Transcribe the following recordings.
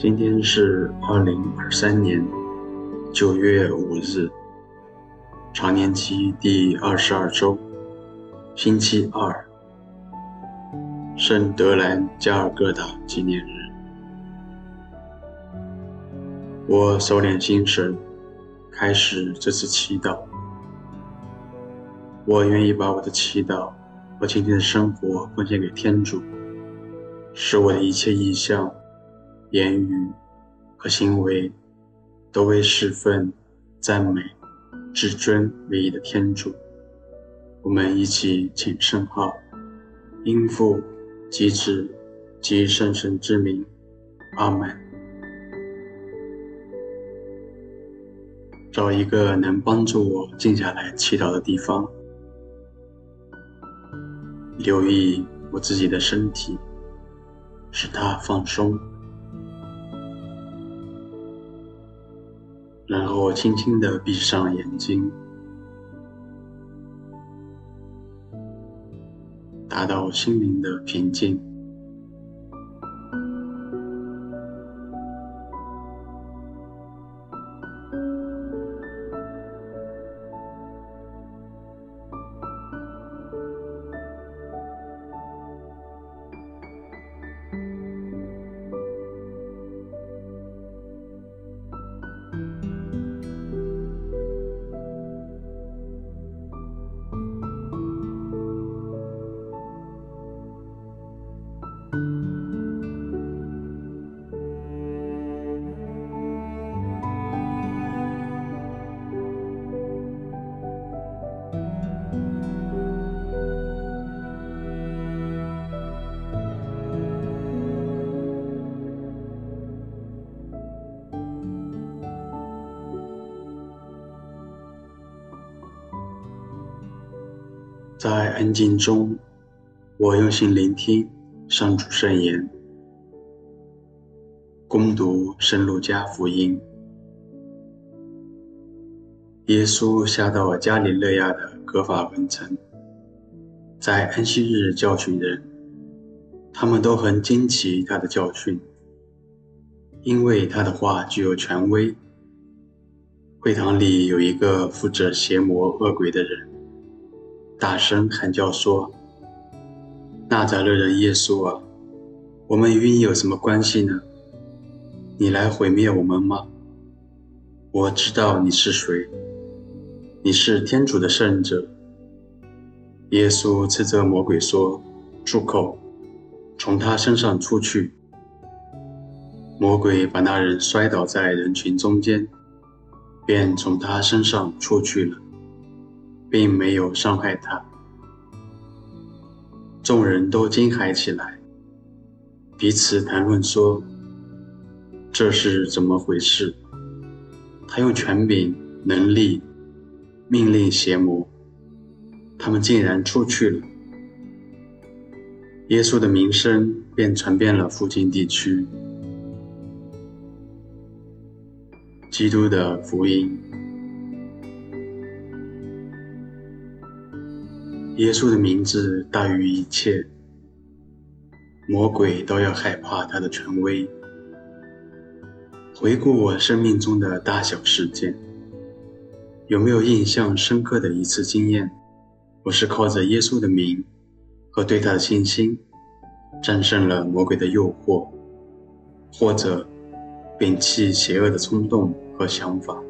今天是二零二三年九月五日，常年期第二十二周，星期二，圣德兰加尔各答纪念日。我收敛心神，开始这次祈祷。我愿意把我的祈祷和今天的生活奉献给天主，使我的一切意向。言语和行为都为侍奉、赞美、至尊唯一的天主。我们一起请圣号，应父及子及圣神之名，阿门。找一个能帮助我静下来祈祷的地方，留意我自己的身体，使它放松。然后轻轻的闭上眼睛，达到心灵的平静。在安静中，我用心聆听上主圣言，攻读圣路加福音。耶稣下到加里勒亚的葛法翁城，在安息日教训人，他们都很惊奇他的教训，因为他的话具有权威。会堂里有一个负责邪魔恶鬼的人。大声喊叫说：“纳匝肋人耶稣啊，我们与你有什么关系呢？你来毁灭我们吗？我知道你是谁，你是天主的圣者。”耶稣斥责魔鬼说：“住口，从他身上出去！”魔鬼把那人摔倒在人群中间，便从他身上出去了。并没有伤害他，众人都惊骇起来，彼此谈论说：“这是怎么回事？他用权柄、能力命令邪魔，他们竟然出去了。”耶稣的名声便传遍了附近地区。基督的福音。耶稣的名字大于一切，魔鬼都要害怕他的权威。回顾我生命中的大小事件，有没有印象深刻的一次经验？我是靠着耶稣的名和对他的信心，战胜了魔鬼的诱惑，或者摒弃邪恶的冲动和想法。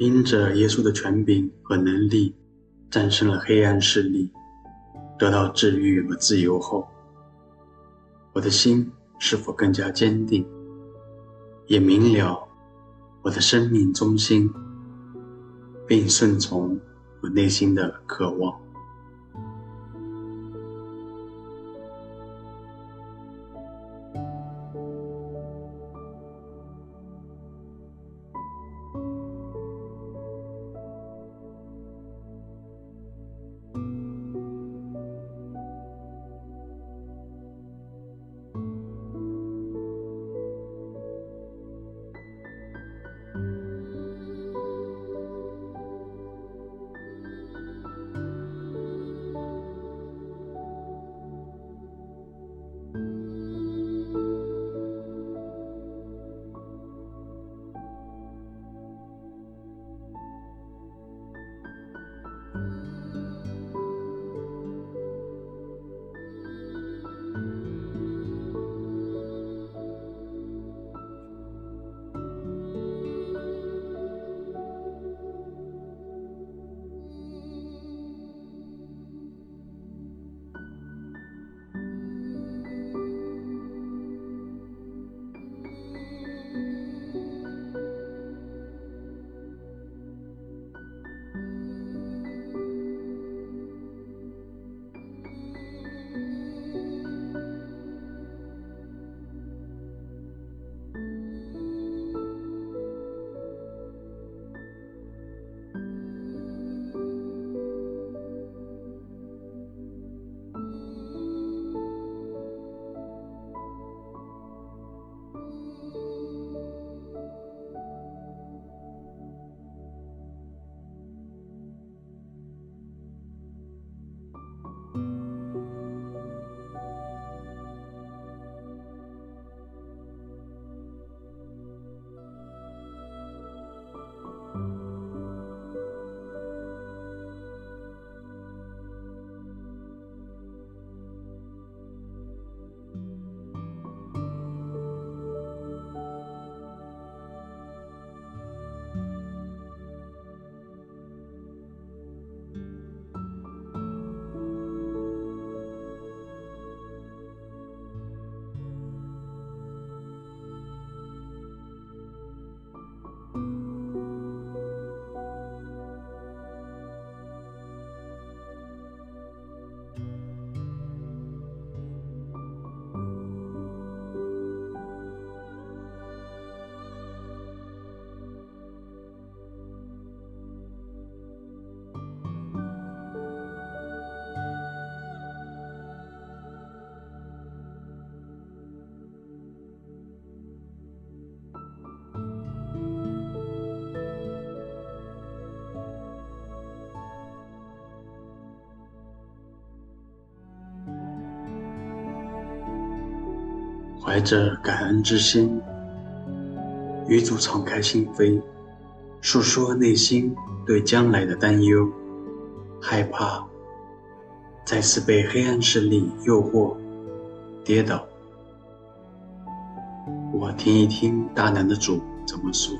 因着耶稣的权柄和能力，战胜了黑暗势力，得到治愈和自由后，我的心是否更加坚定，也明了我的生命中心，并顺从我内心的渴望。怀着感恩之心，与主敞开心扉，诉说内心对将来的担忧、害怕，再次被黑暗势力诱惑、跌倒。我听一听大能的主怎么说。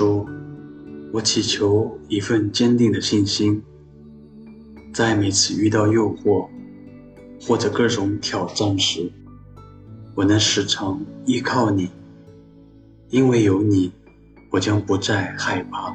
主，我祈求一份坚定的信心，在每次遇到诱惑或者各种挑战时，我能时常依靠你，因为有你，我将不再害怕。